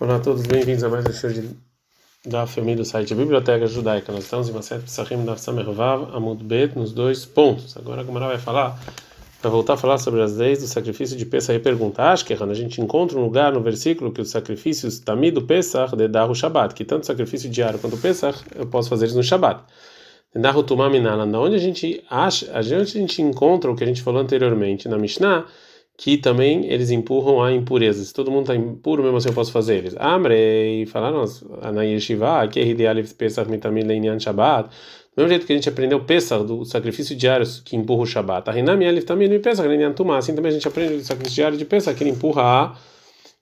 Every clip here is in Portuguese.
Olá a todos, bem-vindos a mais um show de, da família do site Biblioteca Judaica. Nós estamos em Maset Psachim da Samervav Amud Bet nos dois pontos. Agora a Gomara vai falar, vai voltar a falar sobre as leis do sacrifício de Pesach e pergunta, acho que a gente encontra um lugar no versículo que os sacrifícios Tamid do Pesach de dar o Shabbat, que tanto sacrifício diário quanto o Pesach eu posso fazer no Shabbat. Da onde a gente acha, a gente encontra o que a gente falou anteriormente na Mishnah, que também eles empurram a impureza. Se todo mundo está impuro, mesmo assim eu posso fazer eles. Amrei, falaram na Yeshiva, que é Hidealif Pesach Mitamil Leinian Shabbat. Do mesmo jeito que a gente aprendeu Pesach, do sacrifício diário que empurra o Shabbat. A Rinami Alif também Leinian Tumá. Assim também a gente aprende o sacrifício diário de Pesach, que ele empurra a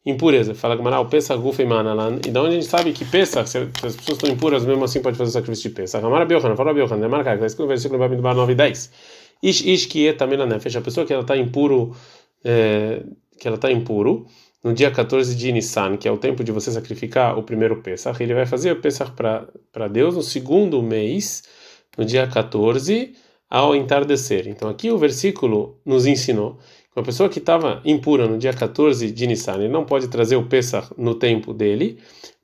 impureza. Fala o Pesach Guf Manalan. E da onde a gente sabe que Pesach, se as pessoas estão impuras, mesmo assim pode fazer o sacrifício de Pesach. Amara Biohan, fala Biohan, é marcar, está escrito no versículo 9 e 10. Ish Ish que é também na a pessoa que ela está impuro é, que ela está impuro, no dia 14 de Nissan, que é o tempo de você sacrificar o primeiro Pesach, ele vai fazer o Pesach para Deus no segundo mês, no dia 14, ao entardecer. Então aqui o versículo nos ensinou que uma pessoa que estava impura no dia 14 de Nissan, ele não pode trazer o Pesach no tempo dele,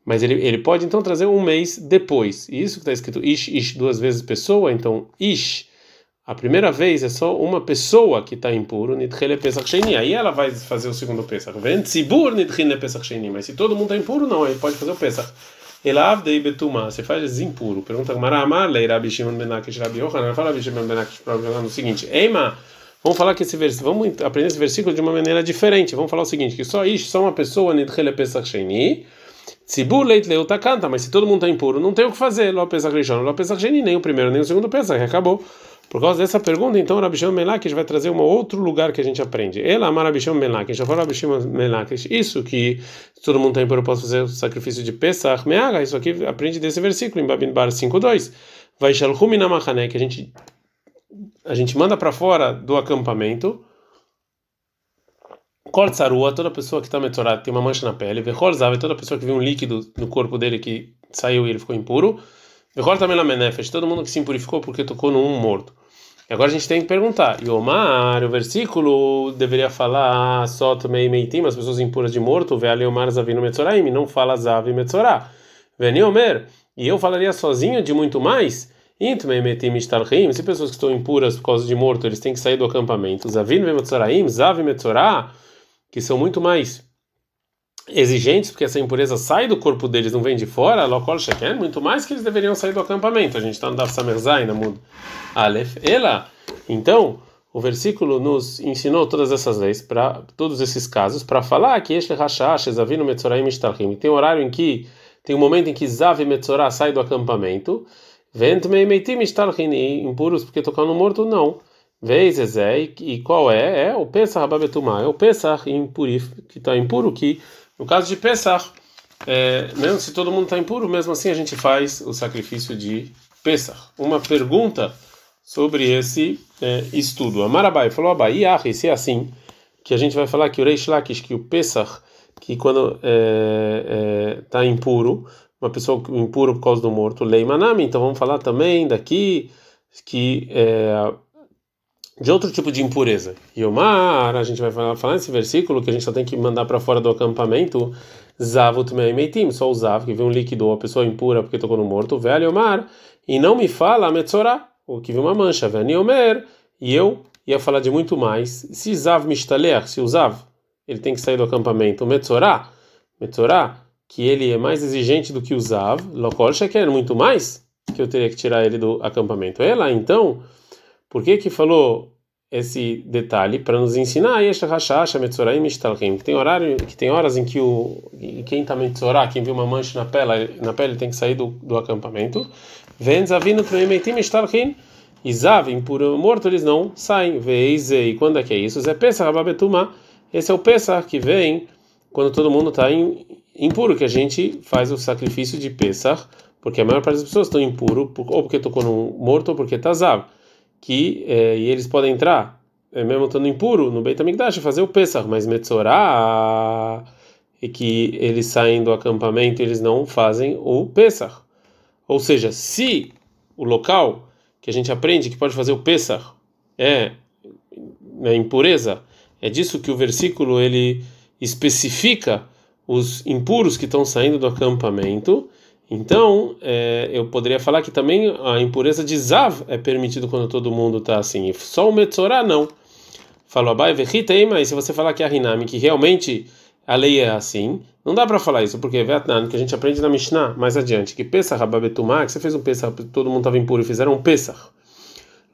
mas ele, ele pode então trazer um mês depois. E isso que está escrito Ish, Ish duas vezes pessoa, então Ish a primeira vez é só uma pessoa que está impuro, Nidchele Pesach Sheni. Aí ela vai fazer o segundo Pesach. Vem Tzibur Nidchele Pesach Sheni. Mas se todo mundo está impuro, não, ele pode fazer o Pesach. Elavdei Betuma, você faz impuro. Pergunta Maramar, Leira Bishimon Benakish Rabi Yohanan. Fala Bishimon Benakish Rabi Yohanan o seguinte: Eima, vamos falar que esse versículo, vamos aprender esse versículo de uma maneira diferente. Vamos falar o seguinte: que só isso, só uma pessoa, Nidchele Pesach Sheni. Tzibur Leit Leuta canta, mas se todo mundo está impuro, não tem o que fazer. Ló Pesach Rishon, Ló Pesach Sheni, nem o primeiro nem o segundo Pesach, acabou. Por causa dessa pergunta, então, Rabi Shimon Melakish vai trazer um outro lugar que a gente aprende. Ela ama Rabi Shimon Melakish, já falou Rabi Melakish. Isso que todo mundo tem por eu posso fazer o sacrifício de Pesach, Meaga, isso aqui aprende desse versículo em Babin Bar 5.2. Vai Shalhumi Namachane, que a gente, a gente manda para fora do acampamento. Kol Tzarua, toda pessoa que está metorada tem uma mancha na pele. Vechol Zav, toda pessoa que viu um líquido no corpo dele que saiu e ele ficou impuro. Vechol também na Menefesh, todo mundo que se impurificou porque tocou num morto. Agora a gente tem que perguntar. Yomar, o versículo deveria falar só também meitim, as pessoas impuras de morto, Omar zavino metzoraim, não fala zav metzorá. Veniomer, e eu falaria sozinho de muito mais. Intmei metim ishtalchim, se pessoas que estão impuras por causa de morto, eles têm que sair do acampamento. Zavino metzoraim, zav metzorá, que são muito mais exigentes, porque essa impureza sai do corpo deles, não vem de fora, lokol sheken, muito mais que eles deveriam sair do acampamento. A gente está no Daf Samerzai, na Mud Aleph. Ela, então, o versículo nos ensinou todas essas leis, para todos esses casos, para falar que este Hashash, Zavino Metzoraim tem um horário em que, tem um momento em que Zav e Metzorah sai do acampamento, Vent Meitim Ishtalchim, impuros porque tocar no morto, não. Vez Ezé, e qual é? É o Pesach Ababetumá, é o Pesach impurif, que está impuro, que no caso de Pesach, é, mesmo se todo mundo está impuro, mesmo assim a gente faz o sacrifício de Pesach. Uma pergunta sobre esse é, estudo. A Marabai falou, Abai, se é assim, que a gente vai falar que o Reish Lakish, que o Pesach, que quando está é, é, tá impuro, uma pessoa impura por causa do morto, Leimanami, então vamos falar também daqui que é, de outro tipo de impureza. Yomar, a gente vai falar, falar nesse versículo que a gente só tem que mandar para fora do acampamento, Zavut Meitim, só o Zav, que viu um líquido, a pessoa impura porque tocou no morto, velho Yomar, e não me fala Metzorah, o que viu uma mancha, velho Yomer, e eu ia falar de muito mais. Se Zav Mishtaler, se o Zav, ele tem que sair do acampamento, Metzorah, Metzorah, que ele é mais exigente do que o Zav, Lokol muito mais, que eu teria que tirar ele do acampamento. Ela, então por que que falou esse detalhe? Para nos ensinar que tem horário que tem horas em que o quem está metzorá, quem viu uma mancha na pele na pele tem que sair do, do acampamento. Tmeitim ishtalchin e zav impuro morto eles não saem. Veiz e quando é que é isso? É pesach rababetuma esse é o pesach que vem quando todo mundo está impuro que a gente faz o sacrifício de pesach porque a maior parte das pessoas estão impuro ou porque tocou no morto ou porque está zav que é, e eles podem entrar, é, mesmo estando impuro, no Beit HaMikdash, fazer o Pesach, mas Metzorah, e que eles saem do acampamento eles não fazem o Pesach. Ou seja, se o local que a gente aprende que pode fazer o Pesach é a impureza, é disso que o versículo ele especifica os impuros que estão saindo do acampamento, então é, eu poderia falar que também a impureza de Zav é permitido quando todo mundo está assim, só o Metzorah não. Falou Abai, mas se você falar que é a Hinami, que realmente a lei é assim, não dá para falar isso, porque Vietnã, que a gente aprende na Mishnah mais adiante, que Pesach Rababetumá, que você fez um Pesach, todo mundo estava impuro e fizeram um Pesach.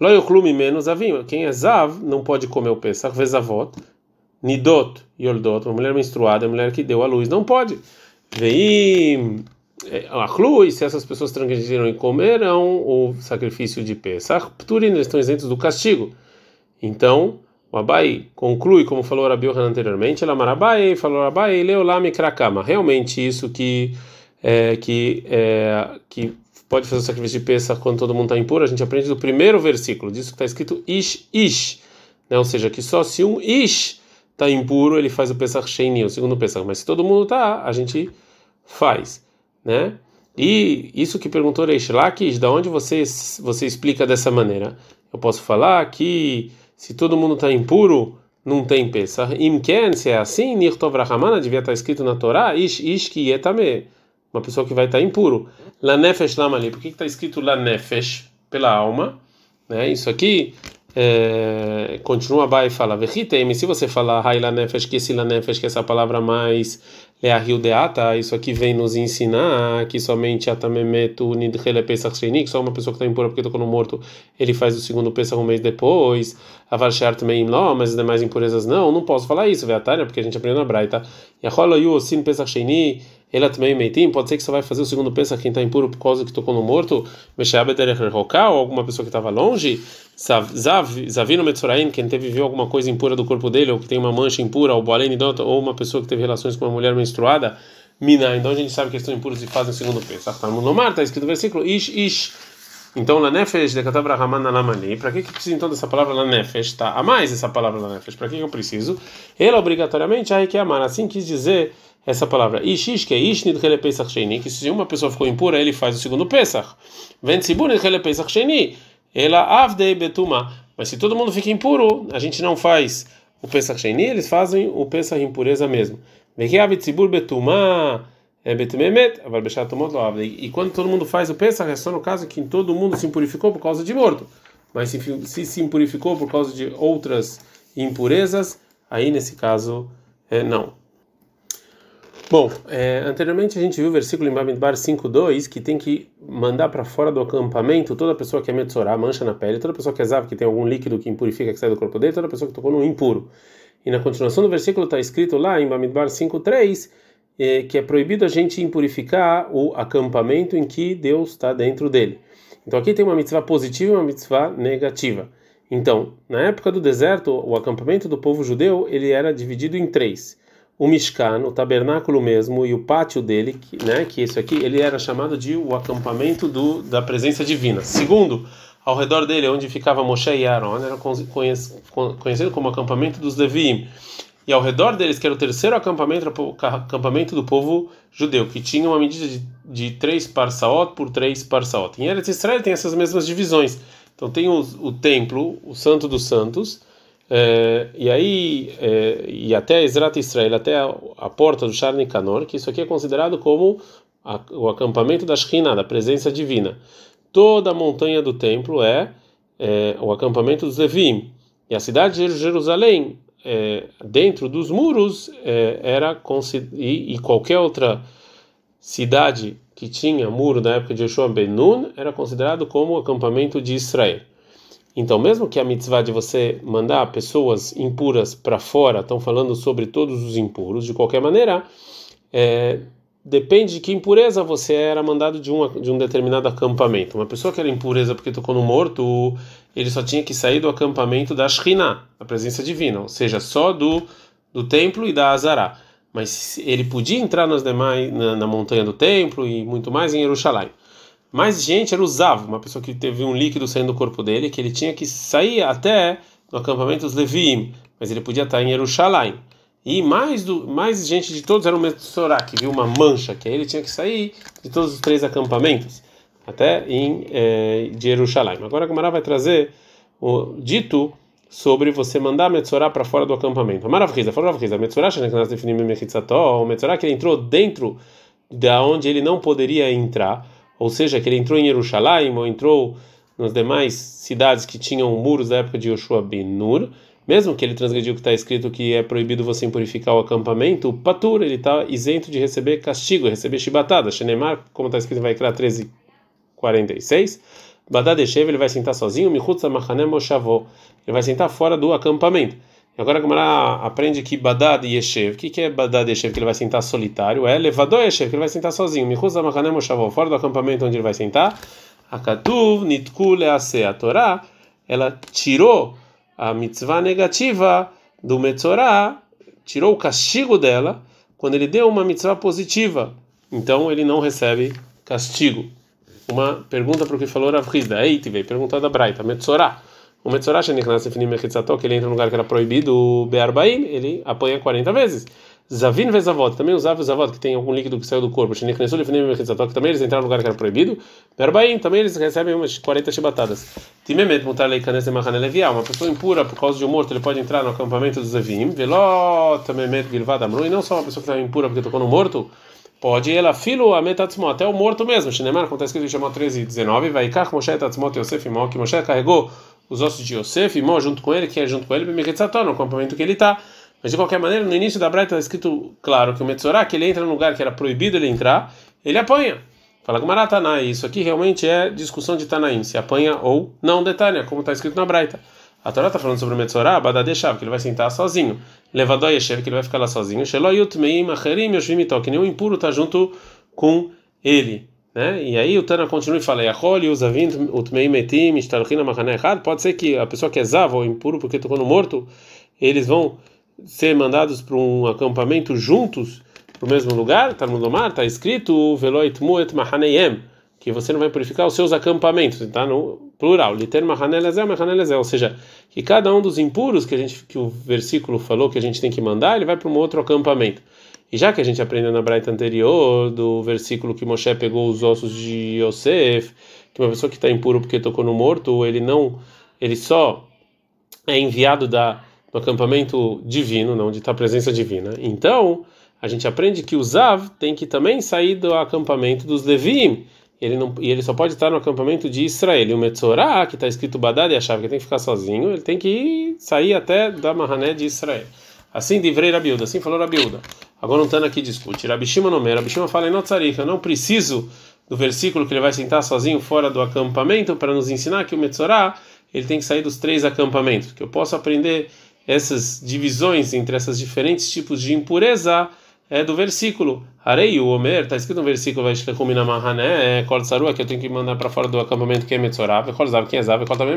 Loyoklume menos avim, quem é Zav não pode comer o Pesach, Vezavot, Nidot, Yoldot, uma mulher menstruada, uma mulher que deu a luz, não pode. Veim é, Achlui, se essas pessoas transgrediram e comerão o sacrifício de Pesach, Pturin, eles estão isentos do castigo. Então, o Abai conclui, como falou Rabi Yohanan anteriormente, ela Marabai, falou Abai, Leolami Krakama. Realmente isso que é, que é, que pode fazer o sacrifício de Pesach quando todo mundo está impuro, a gente aprende do primeiro versículo, disso que está escrito Ish Ish, né? ou seja, que só se um Ish está impuro, ele faz o Pesach Sheini, o segundo Pesach, mas se todo mundo está, a gente faz, né? E isso que perguntou Reish Lakish, da onde você, você explica dessa maneira? Eu posso falar que se todo mundo está impuro, não tem Pesach. Imken, se é assim, Nirtov Rahamana, devia estar tá escrito na Torá, Ish Ish ki etame, uma pessoa que vai estar tá impuro. La Nefesh Lamali, por que está escrito La Nefesh? Pela alma. Né? Isso aqui, é, continua Bai e fala, se você falar Haila Nefesh, que esse La Nefesh, que é essa palavra mais é a Rio Deata, isso aqui vem nos ensinar que somente Atamemetu Nidhele Pesach Sheni, só uma pessoa que está impura porque tocou no morto, ele faz o segundo Pesach um mês depois, Avarshar também não, mas as demais impurezas não, não posso falar isso, Veatária, porque a gente aprendeu na Braita. Yahola Yu Sin Pesach Sheni, ele também meitim, pode ser que você vai fazer o segundo Pesach quem está impuro por causa que tocou no morto, ou alguma pessoa que estava longe, Zavino Metzoraim, quem teve viu alguma coisa impura do corpo dele, ou que tem uma mancha impura, ou ou uma pessoa que teve relações com uma mulher menstruada, Mina, então a gente sabe que eles estão impuros e fazem o segundo Pesach. Está no Mar, está escrito no versículo, Ish, Ish. Então, Lanefesh de Katabrahman Lamani, para que, que precisa então dessa palavra Lanefesh? Tá? A mais essa palavra Lanefesh, para que eu preciso? Ela obrigatoriamente a que amar, assim quis dizer essa palavra Ishish, que é Ishnid Pesach Sheni, que se uma pessoa ficou impura, ele faz o segundo Pesach. Ventzibunid Hele Pesach Sheni, ela Avdei Betuma. Mas se todo mundo fica impuro, a gente não faz o Pesach Sheni, eles fazem o Pesach impureza mesmo. Vekiavitzibur Betuma. É Betumemet, e quando todo mundo faz o Pesach, é só no caso que todo mundo se impurificou por causa de morto. Mas se se, se impurificou por causa de outras impurezas, aí nesse caso, é, não. Bom, é, anteriormente a gente viu o versículo em Bamidbar 5.2 que tem que mandar para fora do acampamento toda pessoa que é metzorá, mancha na pele, toda pessoa que é zav, que tem algum líquido que impurifica, que sai do corpo dele, toda pessoa que tocou no impuro. E na continuação do versículo está escrito lá em Bamidbar 5.3 é, que é proibido a gente impurificar o acampamento em que Deus está dentro dele. Então aqui tem uma mitzvah positiva e uma mitzvah negativa. Então, na época do deserto, o acampamento do povo judeu ele era dividido em três o Mishkan, o tabernáculo mesmo e o pátio dele, que, né, que isso aqui, ele era chamado de o acampamento do, da presença divina. Segundo, ao redor dele, onde ficava Moshe e Aaron, era conhecido como acampamento dos Levim. E ao redor deles, que era o terceiro acampamento, o acampamento do povo judeu, que tinha uma medida de, de três parsaot por três parsaot. Em Eretz Israel tem essas mesmas divisões. Então tem o, o templo, o santo dos santos, é, e aí, é, e até Ezrat Israel, até a, a porta do Shar Nicanor, que isso aqui é considerado como a, o acampamento da Shekhinah, da presença divina. Toda a montanha do templo é, é o acampamento dos Levim. E a cidade de Jerusalém, é, dentro dos muros, é, era e, e, qualquer outra cidade que tinha muro na época de Yeshua Ben Nun era considerado como acampamento de Israel. Então, mesmo que a mitzvah de você mandar pessoas impuras para fora, estão falando sobre todos os impuros, de qualquer maneira, é, depende de que impureza você era mandado de, de um determinado acampamento. Uma pessoa que era impureza porque tocou no morto, ele só tinha que sair do acampamento da Shekhinah, a presença divina, ou seja, só do, do templo e da Azará. Mas ele podia entrar nas demais, na, na montanha do templo e muito mais em Jerusalém. Mais gente era o Zav, uma pessoa que teve um líquido saindo do corpo dele, que ele tinha que sair até no acampamento dos Leviim, mas ele podia estar em Jerusalém. E mais, do, mais gente de todos era o Metzorá, que viu uma mancha, que aí ele tinha que sair de todos os três acampamentos, até em de Jerusalém. Agora a Gamara vai trazer o dito sobre você mandar a Metzorah para fora do acampamento. Maravilha, fora Metzorah, que nós definimos o Metzorah que ele entrou dentro da onde ele não poderia entrar, ou seja, que ele entrou em Jerusalém ou entrou nas demais cidades que tinham muros da época de Yoshua ben Nur, mesmo que ele transgrediu o que está escrito que é proibido você impurificar o acampamento, o patur, ele está isento de receber castigo, receber chibatada. Shenemar, como está escrito em Vaikra 13, 46, Badadeshev, ele vai sentar sozinho, Michutza Machanem Moshavó, ele vai sentar fora do acampamento. E agora, como ela aprende que Badad Yeshev, o que, que é Badad Yeshev? Que ele vai sentar solitário, é Levador Yeshev, que ele vai sentar sozinho, Michutza Machanem Moshavó, fora do acampamento onde ele vai sentar. Akatuv Nitku Lease, a Torá, ela tirou a mitzvah negativa do Metzorah, tirou o castigo dela quando ele deu uma mitzvah positiva. Então ele não recebe castigo. Uma pergunta para o que falou Rav Hizda. Aí, tive pergunta da Braita, Metzorah. O Metzorah, que ele entra no lugar que era proibido, o Be'arbaim, ele apanha 40 vezes. Zavin vezavot, também os avos avot que tem algum líquido que saiu do corpo, que também eles entraram no lugar que era proibido. Berbaim, também eles recebem umas 40 chibatadas. Timemet mutar leikanes de machanelevia, uma pessoa impura por causa de um morto, ele pode entrar no acampamento dos Zavim, veló tamemet bilvad amru, e não só uma pessoa que está impura porque tocou no morto, pode ela filo a metatzmo, até o morto mesmo. Shinemar, como está escrito em Shemot 13 e 19, vai kach Moshe tatzmot Yosef imó, que Moshe carregou os ossos de Yosef imó junto com ele, que é junto com ele, no acampamento que ele está. Mas de qualquer maneira, no início da Braita está escrito claro que o Metzorah, que ele entra num lugar que era proibido ele entrar, ele apanha. Fala com Maratanai, isso aqui realmente é discussão de Tanaim, se apanha ou não detalha, como está escrito na Braita. A Torá está falando sobre o Metzorah, Badadeshav, que ele vai sentar sozinho. Levador Yeshev, que ele vai ficar lá sozinho. Sheloyut Meim Acherim Yoshvim que nenhum impuro está junto com ele. Né? E aí o Tana continua e fala: errado. Pode ser que a pessoa que é Zav ou impuro porque tocou no morto, eles vão ser mandados para um acampamento juntos para o mesmo lugar, está no Lomar, está escrito Veloit Muet Mahaneyem, que você não vai purificar os seus acampamentos, está no plural, ou seja, que cada um dos impuros que a gente que o versículo falou que a gente tem que mandar, ele vai para um outro acampamento. E já que a gente aprendeu na Braita anterior, do versículo que Moshe pegou os ossos de Yosef, que uma pessoa que está impuro porque tocou no morto, ele não, ele só é enviado da no acampamento divino, não, está a presença divina. Então, a gente aprende que o Zav tem que também sair do acampamento dos Levim. Ele não, e ele só pode estar no acampamento de Israel. E o Metzorah, que está escrito Badad e a chave, que tem que ficar sozinho, ele tem que sair até da Mahané de Israel. Assim livrei Rabiuda, assim falou Rabiuda. Agora não está aqui discute. Rabishima não Rabishima fala em Notzarika, não preciso do versículo que ele vai sentar sozinho fora do acampamento para nos ensinar que o Metzorah ele tem que sair dos três acampamentos, que eu posso aprender essas divisões entre esses diferentes tipos de impureza é do versículo. Arei o Omer, está escrito no versículo, vai escrever Mahané, Kol Sarua, que eu tenho que mandar para fora do acampamento que é Metzorah, Kol Zav, quem é Zav, também,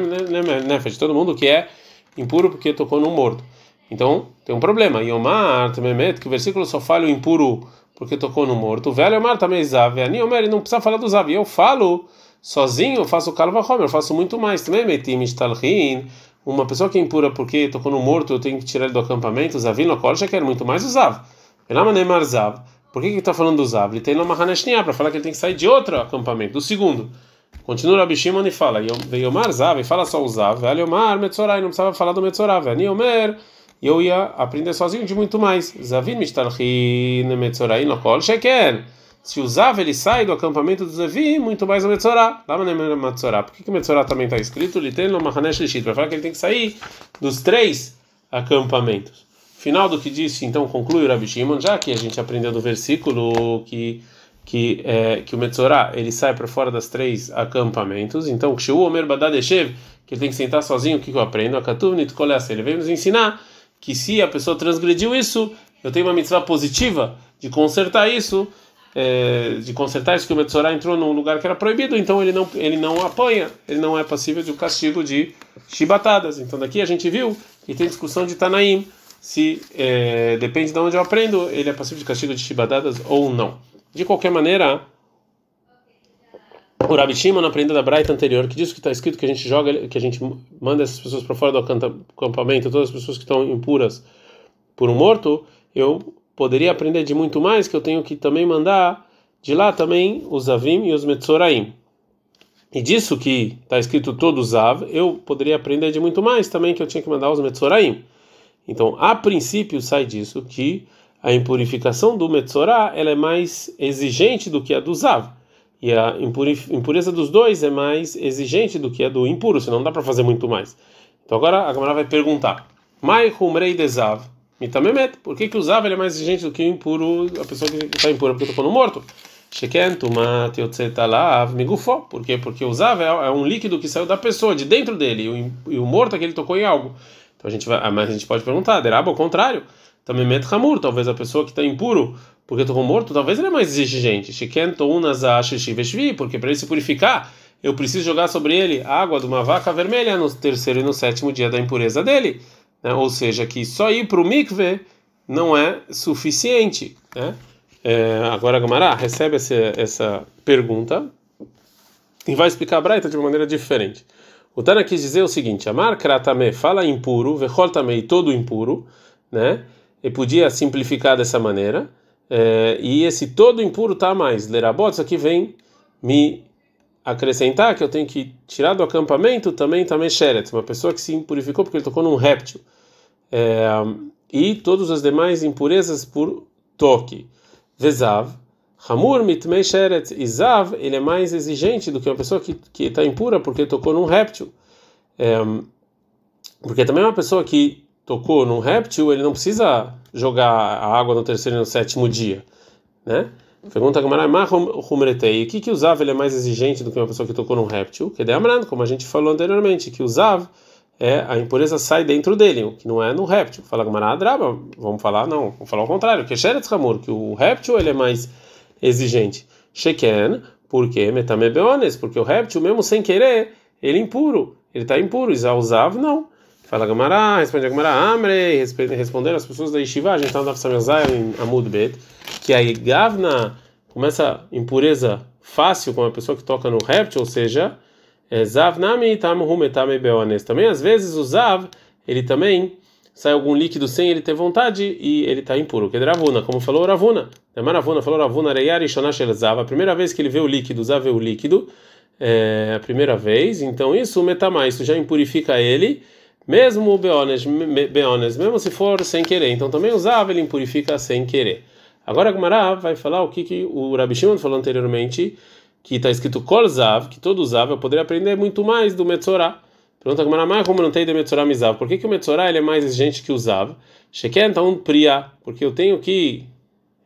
Nefesh, todo mundo que é impuro porque tocou no morto. Então, tem um problema. Yomar, também que o versículo só fala o impuro porque tocou no morto. O velho Omar também Zav, Ani Omer, não precisa falar do Zav. E eu falo sozinho, eu faço o Kalva Homer, eu faço muito mais. Também Metim Ishtalhin, uma pessoa que é impura porque tocou no morto, eu tenho que tirar ele do acampamento, Zavino Kol, já quer muito mais o Zav. Zav. Por que está falando do Zav? Ele tem uma Haneshnia para falar que ele tem que sair de outro acampamento, do segundo. Continua Rabi Shimon e fala, Yomar Zav, e fala só o Zav, Yomar Metzorai, não precisava falar do Metzorai, Yomer, e eu ia aprender sozinho de muito mais. Zavin Mishtalchin Metzorai no Kol, Sheker. Se usava, ele sai do acampamento do Zevi, muito mais o Metzorah. Lá no Metzorah. Por que, que o Metzorah também está escrito? Ele tem no Lishit, para falar que ele tem que sair dos três acampamentos. Final do que disse, então conclui o Rabi Shimon, já que a gente aprendeu do versículo que que é, que o Metzorah ele sai para fora das três acampamentos. Então, o Omer Badadeshev, que ele tem que sentar sozinho, o que, eu aprendo? A Katuvnit Kolessa, ele vem nos ensinar que se a pessoa transgrediu isso, eu tenho uma mitzvah positiva de consertar isso é, de consertar isso que o Metzorah entrou num lugar que era proibido, então ele não ele não apanha, ele não é passível de um castigo de chibatadas. Então daqui a gente viu que tem discussão de Tanaim se é, depende de onde eu aprendo, ele é passível de castigo de chibatadas ou não. De qualquer maneira, o Rabi Shimon aprendeu da Braita anterior que diz que está escrito que a gente joga, que a gente manda essas pessoas para fora do acampamento, todas as pessoas que estão impuras por um morto, eu poderia aprender de muito mais, que eu tenho que também mandar de lá também os Avim e os Metzoraim. E disso que está escrito todo Zav, eu poderia aprender de muito mais também que eu tinha que mandar os Metzoraim. Então, a princípio, sai disso que a impurificação do Metzorah ela é mais exigente do que a do Zav. E a impureza dos dois é mais exigente do que a do impuro, senão não dá para fazer muito mais. Então agora a Gamara vai perguntar: Mai Humrei de Zav, por que, que o Zav é mais exigente do que o impuro, a pessoa que está impura porque tocou no morto? Por quê? Porque o Zav é, é um líquido que saiu da pessoa, de dentro dele, e o morto é que ele tocou em algo. Então a gente vai, mas a gente pode perguntar, Deraba, ao contrário, também met hamur, talvez a pessoa que está impuro porque tocou morto, talvez ele é mais exigente. Shiken porque para ele se purificar, eu preciso jogar sobre ele água de uma vaca vermelha no terceiro e no sétimo dia da impureza dele. Né? Ou seja, que só ir para o mikve não é suficiente. Né? É, agora Gamará recebe essa, essa pergunta e vai explicar a Braita de uma maneira diferente. O Tana quis dizer o seguinte: Amar kratame fala impuro, vechol tamei todo impuro, né? E podia simplificar dessa maneira. É, e esse todo impuro tá mais. Lerabot, isso aqui vem me acrescentar que eu tenho que tirar do acampamento também também sheret, uma pessoa que se impurificou porque ele tocou num réptil. É, e todas as demais impurezas por toque. Vezav, Hamur mitmei sheret izav, ele é mais exigente do que uma pessoa que que está impura porque tocou num réptil. É, porque também uma pessoa que tocou num réptil, ele não precisa jogar a água no terceiro e no sétimo dia, né? Pergunta a Gamara, o que que usava ele é mais exigente do que uma pessoa que tocou num réptil? Que de Amran, como a gente falou anteriormente, que usava é a impureza sai dentro dele, o que não é no réptil. Fala Gamara, Draba, vamos falar não, vamos falar o contrário, que Sheretz Hamur, que o réptil ele é mais exigente. Sheken, porque metamebeones, porque o réptil, mesmo sem querer, ele é impuro, ele está impuro. Usav, não. Fala Gamara, responde a Gamara, Amre, respondendo as pessoas da Yeshiva, a gente está no Dafsamezai em Amud Bet, que a Gavna começa impureza fácil com a pessoa que toca no réptil, ou seja, é Zav Nami Tamuhu Metame Beones. Também às vezes o Zav, ele também sai algum líquido sem ele ter vontade e ele está impuro. Que é Ravuna, como falou Ravuna. Maravuna, falou Ravuna, Reyari Shonash Zav. A primeira vez que ele vê o líquido, Zav vê o líquido, é a primeira vez, então isso, metamá, isso já impurifica ele, mesmo o beones, beones, mesmo se for sem querer. Então também Zav ele impurifica sem querer. Agora a Gumara vai falar o que, que o Rabi Shimon falou anteriormente, que está escrito Kol Zav, que todo Zav eu poderia aprender muito mais do Metzorah. Pergunta a Gumara, como não tem de Metzorah Mizav? Por que, que o Metzorah ele é mais exigente que o Zav? Sheken então Priya, porque eu tenho que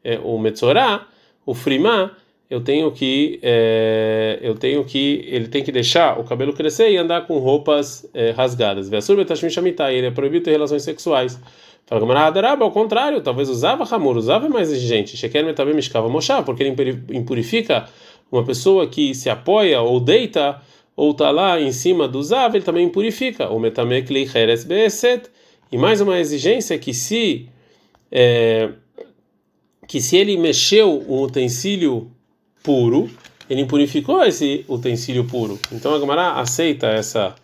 é, o Metzorah, o Frimá, eu tenho que é, eu tenho que ele tem que deixar o cabelo crescer e andar com roupas é, rasgadas. Vesur betashmi shamitai, ele é proibido ter relações sexuais. Fala Gamarada ao contrário, talvez usava Hamur, usava mais exigente. Sheker também mishkava mochá, porque ele impurifica uma pessoa que se apoia ou deita ou está lá em cima do Zav, ele também impurifica. O metamekli heres beeset. E mais uma exigência que se é, que se ele mexeu um utensílio puro, ele impurificou esse utensílio puro. Então a Gamara aceita essa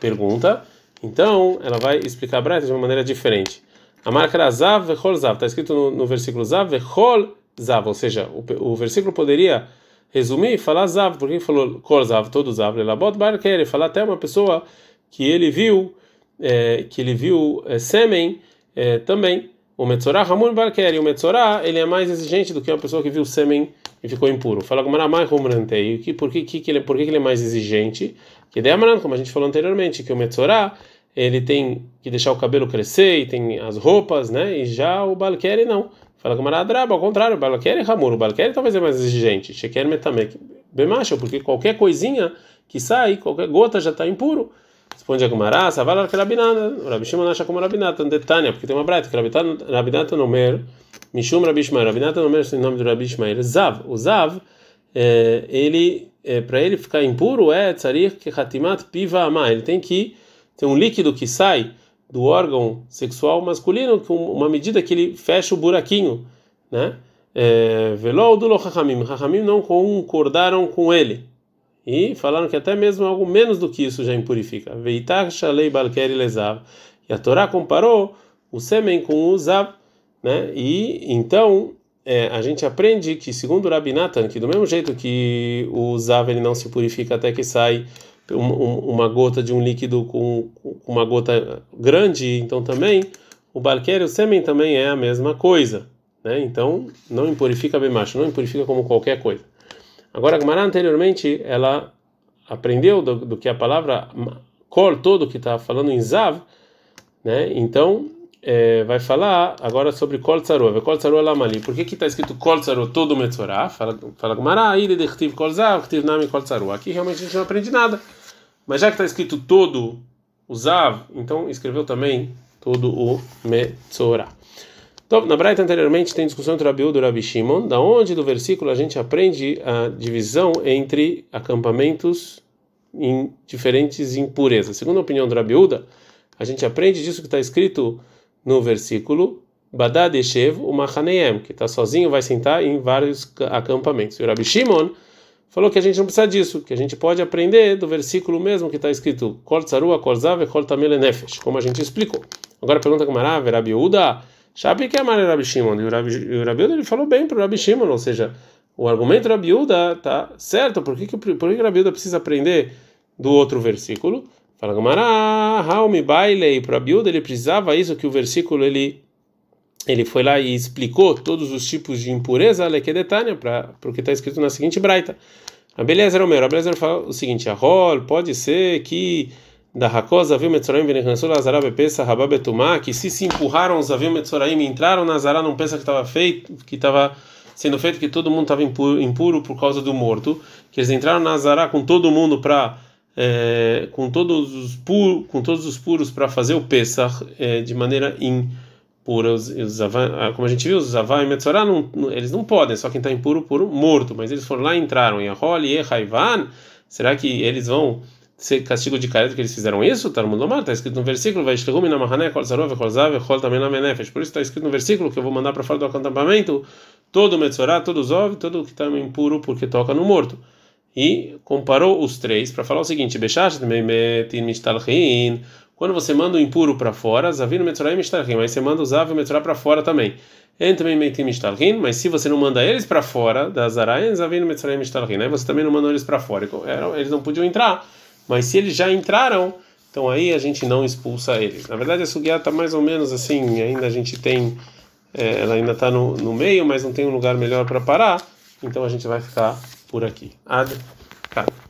pergunta. Então ela vai explicar a Breta de uma maneira diferente. A marca era Zav Vechol Zav, está escrito no, no versículo Zav Vechol Zav, ou seja, o, o versículo poderia resumir falar Zav, porque falou Kol Zav, todo Zav, Lelabot Barker, falar até uma pessoa que ele viu, é, que ele viu é, sêmen é, também. O Metzorah Hamur Barker, e o Metzorah ele é mais exigente do que uma pessoa que viu sêmen e ficou impuro. Fala como mais Rumrantei, por que, que, que, ele, por que, que ele é mais exigente? Que de Amaran, como a gente falou anteriormente, que o Metzorah ele tem que deixar o cabelo crescer e tem as roupas, né? E já o Balkeri não. Fala com Maradraba, ao contrário, Balkeri é Hamur, o Balkeri talvez é mais exigente. Sheker Metamek, Bemacho, porque qualquer coisinha que sai, qualquer gota já está impuro. Responde a Gumará, Savala Rabinata, Rabi Shimon acha como Rabinata, Detânia, porque tem uma breta, que Rabinata Nomer, Mishum Rabi Shmael, Rabinata Nomer, em nome do Rabi Shmael, Zav, o Zav, é, ele, é, para ele ficar impuro, é Tzarir Kehatimat Piva Amá, ele tem que tem um líquido que sai do órgão sexual masculino com uma medida que ele fecha o buraquinho, né? É, Velou do Hachamim, Hachamim não concordaram com ele e falaram que até mesmo algo menos do que isso já impurifica. Veitar Shalei Balkeri Lezav. E a Torá comparou o sêmen com o Zav, né? E então é, a gente aprende que, segundo o Rabi Nathan, que do mesmo jeito que o Zav ele não se purifica até que sai uma, gota de um líquido com uma gota grande, então também o Balquer o sêmen também é a mesma coisa. Né? Então, não impurifica bem macho, não impurifica como qualquer coisa. Agora, a Gemara anteriormente, ela aprendeu do, do que a palavra kol todo que está falando em Zav, né? Então, é, vai falar agora sobre Kol Tzarua. Kol Tzarua Lamali. Por que está escrito Kol Tzarua todo Metzorah? Fala, fala Gemara, aí de Dechtiv Kol Zav, Dechtiv Nami Kol Tzarua. Aqui realmente a gente não aprende nada. Mas já que está escrito todo o Zav, então escreveu também todo o Metzorah. Então, na Braita anteriormente tem discussão entre o Rabi e Rabi Shimon, da onde do versículo a gente aprende a divisão entre acampamentos em diferentes impurezas. Segundo a opinião do Rabi Uda, a gente aprende disso que está escrito no versículo Badad Eshev o Machaneem, que está sozinho, vai sentar em vários acampamentos. E o Rabi Shimon falou que a gente não precisa disso, que a gente pode aprender do versículo mesmo que está escrito Kol Tzarua, Kol Zav, Kol Tamele Nefesh, como a gente explicou. Agora pergunta com Marav, Rabi Uda Sabe que é Mara Rabi Shimon? E o Rabi, Rabi ele falou bem para o Rabi Shimon, ou seja, o argumento Rabi Uda tá certo. Por que, que, por que Rabi Uda precisa aprender do outro versículo? Fala Gamara, Haumi Bailei, para o Rabi Uda ele precisava isso que o versículo ele ele foi lá e explicou todos os tipos de impureza, Lekedetânia, para porque está escrito na seguinte braita. A beleza era o meu. A beleza fala o seguinte: a rol pode ser que da Hakoz Avim Metzoraim Venechansul Lazará Bepesa Rabá Betumá, que se se empurraram os Avim Metzoraim e entraram na Zará num pensa que estava feito, que estava sendo feito que todo mundo estava impuro, impuro, por causa do morto, que eles entraram na Zará com todo mundo para é, com todos os puros, com todos os puros para fazer o Pesach é, de maneira impura. Os, os ah, como a gente viu, os Zavá e não, eles não podem, só quem está impuro, puro, morto. Mas eles foram lá e entraram. E a Holi e Haivan, será que eles vão ser castigo de caída que eles fizeram isso? Talmud Lomar, está escrito no versículo, vai na Kol Tamen Amenefesh. Por isso está escrito no versículo que eu vou mandar para fora do acampamento todo Metzorá, todo Zov, todo que está impuro porque toca no morto. E comparou os três para falar o seguinte. Quando você manda o impuro para fora, Zavino Metzorá e Mishtalchin, mas você manda o Zav e o Metzorá para fora também. Mas se você não manda eles para fora das Arayan, Zavino Metzorá e Mishtalchin, aí você também não mandou eles para fora. Eles não podiam entrar. Mas se eles já entraram, então aí a gente não expulsa eles. Na verdade, a Sugiá está mais ou menos assim, ainda a gente tem, é, ela ainda está no, no meio, mas não tem um lugar melhor para parar, então a gente vai ficar por aqui. Ad, cara.